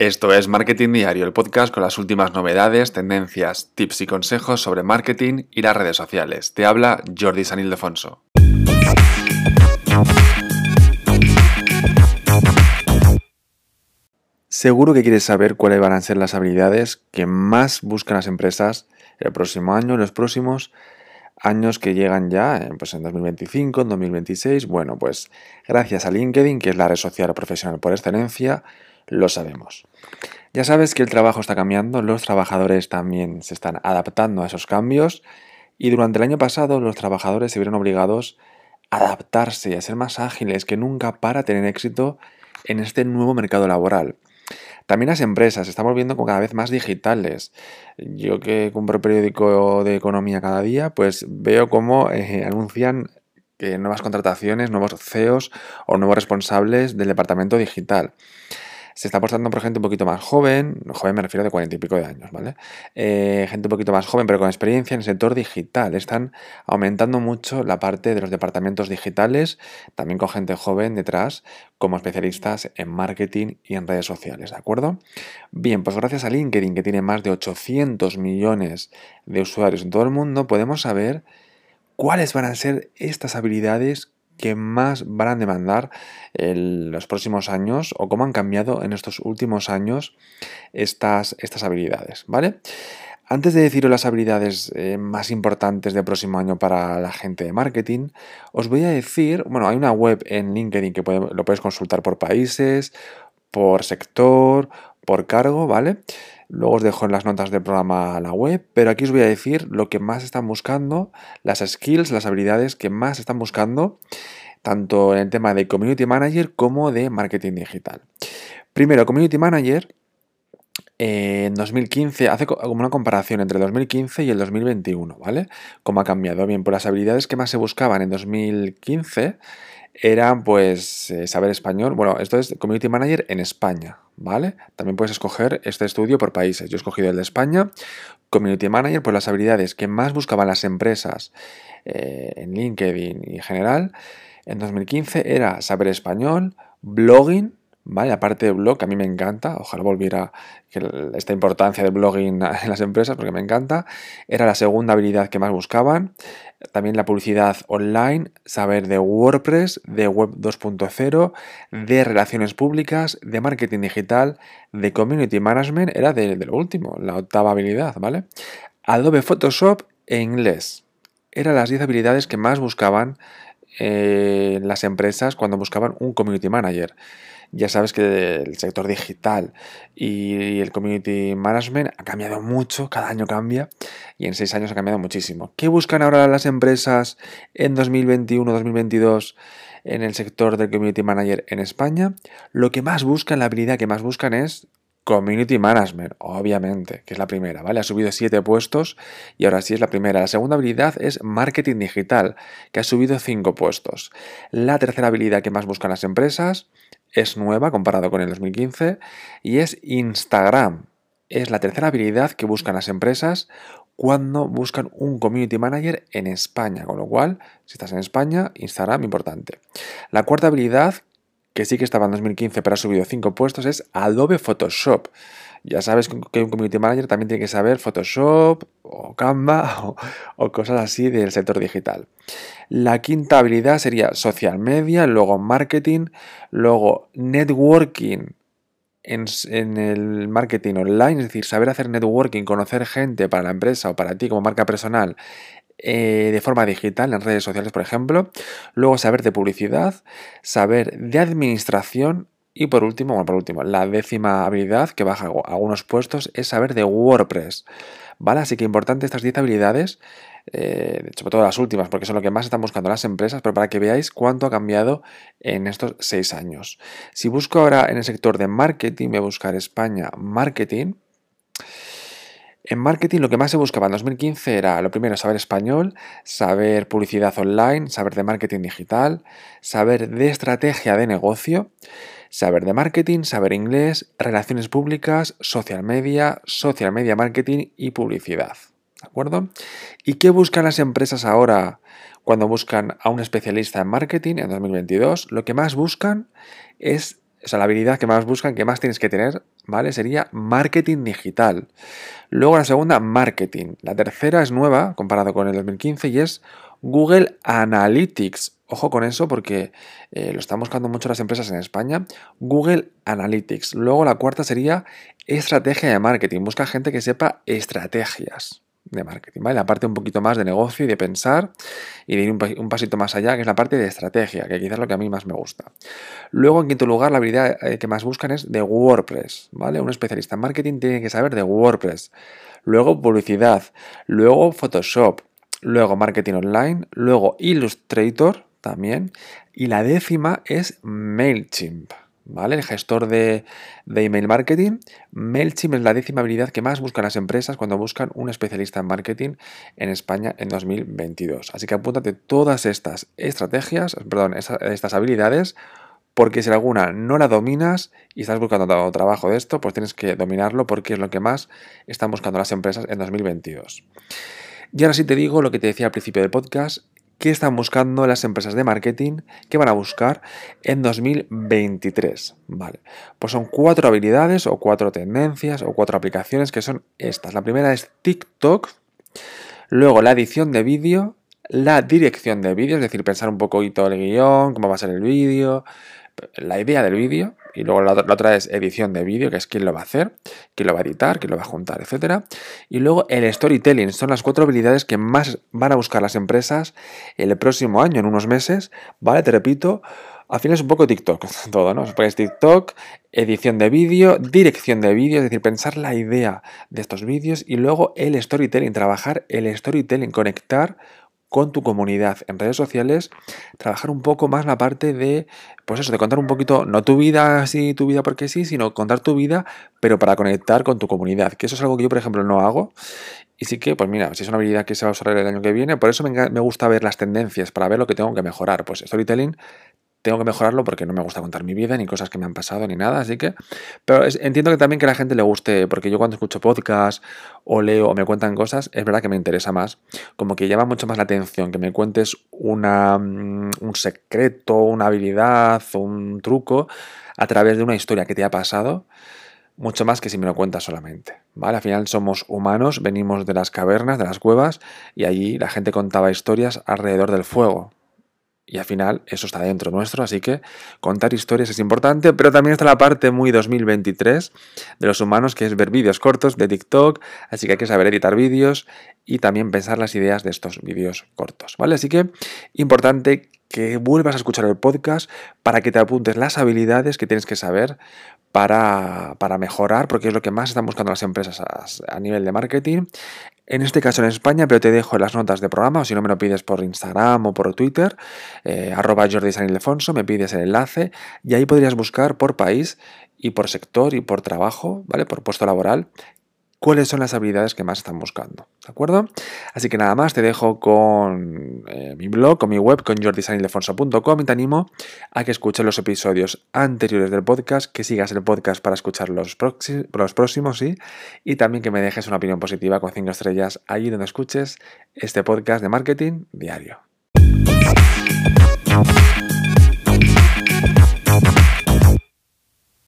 Esto es Marketing Diario, el podcast con las últimas novedades, tendencias, tips y consejos sobre marketing y las redes sociales. Te habla Jordi San Ildefonso. Seguro que quieres saber cuáles van a ser las habilidades que más buscan las empresas el próximo año, los próximos años que llegan ya, eh, pues en 2025, en 2026. Bueno, pues gracias a LinkedIn, que es la red social profesional por excelencia, lo sabemos. Ya sabes que el trabajo está cambiando, los trabajadores también se están adaptando a esos cambios y durante el año pasado los trabajadores se vieron obligados a adaptarse y a ser más ágiles que nunca para tener éxito en este nuevo mercado laboral. También las empresas se están volviendo cada vez más digitales. Yo que compro periódico de economía cada día, pues veo cómo eh, anuncian nuevas contrataciones, nuevos CEOs o nuevos responsables del departamento digital se está apostando por gente un poquito más joven, joven me refiero de cuarenta y pico de años, ¿vale? Eh, gente un poquito más joven, pero con experiencia en el sector digital. Están aumentando mucho la parte de los departamentos digitales, también con gente joven detrás, como especialistas en marketing y en redes sociales, ¿de acuerdo? Bien, pues gracias a LinkedIn, que tiene más de 800 millones de usuarios en todo el mundo, podemos saber cuáles van a ser estas habilidades que más van a demandar en los próximos años o cómo han cambiado en estos últimos años estas, estas habilidades, ¿vale? Antes de deciros las habilidades eh, más importantes del próximo año para la gente de marketing, os voy a decir, bueno, hay una web en LinkedIn que lo puedes consultar por países, por sector, por cargo, ¿vale? Luego os dejo en las notas del programa la web, pero aquí os voy a decir lo que más están buscando, las skills, las habilidades que más están buscando, tanto en el tema de Community Manager como de Marketing Digital. Primero, Community Manager, eh, en 2015, hace como una comparación entre 2015 y el 2021, ¿vale? Cómo ha cambiado. Bien, por las habilidades que más se buscaban en 2015 eran pues eh, saber español. Bueno, esto es Community Manager en España, ¿vale? También puedes escoger este estudio por países. Yo he escogido el de España. Community Manager, pues las habilidades que más buscaban las empresas eh, en LinkedIn y en general en 2015 era saber español, blogging, ¿vale? Aparte de blog, a mí me encanta, ojalá volviera esta importancia del blogging en las empresas, porque me encanta, era la segunda habilidad que más buscaban. También la publicidad online, saber de WordPress, de Web 2.0, de relaciones públicas, de marketing digital, de community management, era de, lo último, la octava habilidad, ¿vale? Adobe Photoshop e inglés. Eran las 10 habilidades que más buscaban eh, las empresas cuando buscaban un community manager. Ya sabes que el sector digital y el community management ha cambiado mucho, cada año cambia y en seis años ha cambiado muchísimo. ¿Qué buscan ahora las empresas en 2021-2022 en el sector del community manager en España? Lo que más buscan, la habilidad que más buscan es Community Management, obviamente, que es la primera, ¿vale? Ha subido 7 puestos y ahora sí es la primera. La segunda habilidad es Marketing Digital, que ha subido 5 puestos. La tercera habilidad que más buscan las empresas es nueva comparado con el 2015 y es Instagram. Es la tercera habilidad que buscan las empresas cuando buscan un community manager en España, con lo cual, si estás en España, Instagram importante. La cuarta habilidad que sí que estaba en 2015 pero ha subido 5 puestos, es Adobe Photoshop. Ya sabes que un community manager también tiene que saber Photoshop o Canva o, cosas así del sector digital. La quinta habilidad sería social media, luego marketing, luego networking en, el marketing online, es decir, saber hacer networking, conocer gente para la empresa o para ti como marca personal eh, de forma digital en redes sociales, por ejemplo. Luego saber de publicidad, saber de administración y por último, bueno, por último, la décima habilidad que baja algunos puestos es saber de WordPress. ¿Vale? Así que importante estas 10 habilidades, eh, sobre todo las últimas, porque son lo que más están buscando las empresas, pero para que veáis cuánto ha cambiado en estos 6 años. Si busco ahora en el sector de marketing, voy a buscar España Marketing. En marketing lo que más se buscaba en 2015 era lo primero saber español, saber publicidad online, saber de marketing digital, saber de estrategia de negocio, saber de marketing, saber inglés, relaciones públicas, social media, social media marketing y publicidad. ¿De acuerdo? ¿Y qué buscan las empresas ahora cuando buscan a un especialista en marketing en 2022? Lo que más buscan es o sea, la habilidad que más buscan, que más tienes que tener, ¿vale? Sería marketing digital. Luego la segunda, marketing. La tercera es nueva, comparado con el 2015, y es Google Analytics. Ojo con eso porque eh, lo están buscando mucho las empresas en España. Google Analytics. Luego la cuarta sería estrategia de marketing. Busca gente que sepa estrategias de marketing, ¿vale? La parte un poquito más de negocio y de pensar y de ir un, pasito más allá, que es la parte de estrategia, que quizás es lo que a mí más me gusta. Luego, en quinto lugar, la habilidad eh, que más buscan es de WordPress, ¿vale? Un especialista en marketing tiene que saber de WordPress. Luego, publicidad. Luego, Photoshop. Luego, marketing online. Luego, Illustrator también. Y la décima es MailChimp. El gestor de, email marketing. MailChimp es la décima habilidad que más buscan las empresas cuando buscan un especialista en marketing en España en 2022. Así que apúntate todas estas estrategias, perdón, estas habilidades, porque si alguna no la dominas y estás buscando trabajo de esto, pues tienes que dominarlo porque es lo que más están buscando las empresas en 2022. Y ahora sí te digo lo que te decía al principio del podcast, qué están buscando las empresas de marketing, qué van a buscar en 2023. Vale, pues son cuatro habilidades o cuatro tendencias o cuatro aplicaciones que son estas. La primera es TikTok, luego la edición de vídeo, la dirección de vídeo, es decir, pensar un poquito el guion, cómo va a ser el vídeo, la idea del vídeo, y luego la, otra es edición de vídeo, que es quién lo va a hacer, quién lo va a editar, quién lo va a juntar, etc. Y luego el storytelling, son las cuatro habilidades que más van a buscar las empresas el próximo año, en unos meses, ¿vale? Te repito, al final es un poco TikTok todo, ¿no? Pues TikTok, edición de vídeo, dirección de vídeo, es decir, pensar la idea de estos vídeos y luego el storytelling, trabajar el storytelling, conectar con tu comunidad en redes sociales, trabajar un poco más la parte de, pues eso, de contar un poquito, no tu vida así, tu vida porque sí, sino contar tu vida, pero para conectar con tu comunidad, que eso es algo que yo, por ejemplo, no hago. Y sí que, pues mira, si es una habilidad que se va a usar el año que viene, por eso me, me gusta ver las tendencias, para ver lo que tengo que mejorar. Pues storytelling tengo que mejorarlo porque no me gusta contar mi vida, ni cosas que me han pasado, ni nada, así que... Pero entiendo que también que a la gente le guste, porque yo cuando escucho podcast o leo o me cuentan cosas, es verdad que me interesa más, como que llama mucho más la atención que me cuentes una, mm, un secreto, una habilidad un truco a través de una historia que te ha pasado, mucho más que si me lo cuentas solamente, ¿vale? Al final somos humanos, venimos de las cavernas, de las cuevas, y allí la gente contaba historias alrededor del fuego, y al final eso está dentro nuestro, así que contar historias es importante, pero también está la parte muy 2023 de los humanos, que es ver vídeos cortos de TikTok, así que hay que saber editar vídeos y también pensar las ideas de estos vídeos cortos, ¿vale? Así que importante que vuelvas a escuchar el podcast para que te apuntes las habilidades que tienes que saber para, mejorar, porque es lo que más están buscando las empresas a, nivel de marketing. En este caso en España, pero te dejo las notas de programa, o si no me lo pides por Instagram o por Twitter, eh, arroba Jordi San me pides el enlace y ahí podrías buscar por país y por sector y por trabajo, ¿vale? Por puesto laboral, cuáles son las habilidades que más están buscando. ¿De acuerdo? Así que nada más, te dejo con eh, mi blog, con mi web, con jordisanilefonso.com y te animo a que escuches los episodios anteriores del podcast, que sigas el podcast para escuchar los, próximos. Y también que me dejes una opinión positiva con 5 estrellas allí donde escuches este podcast de marketing diario.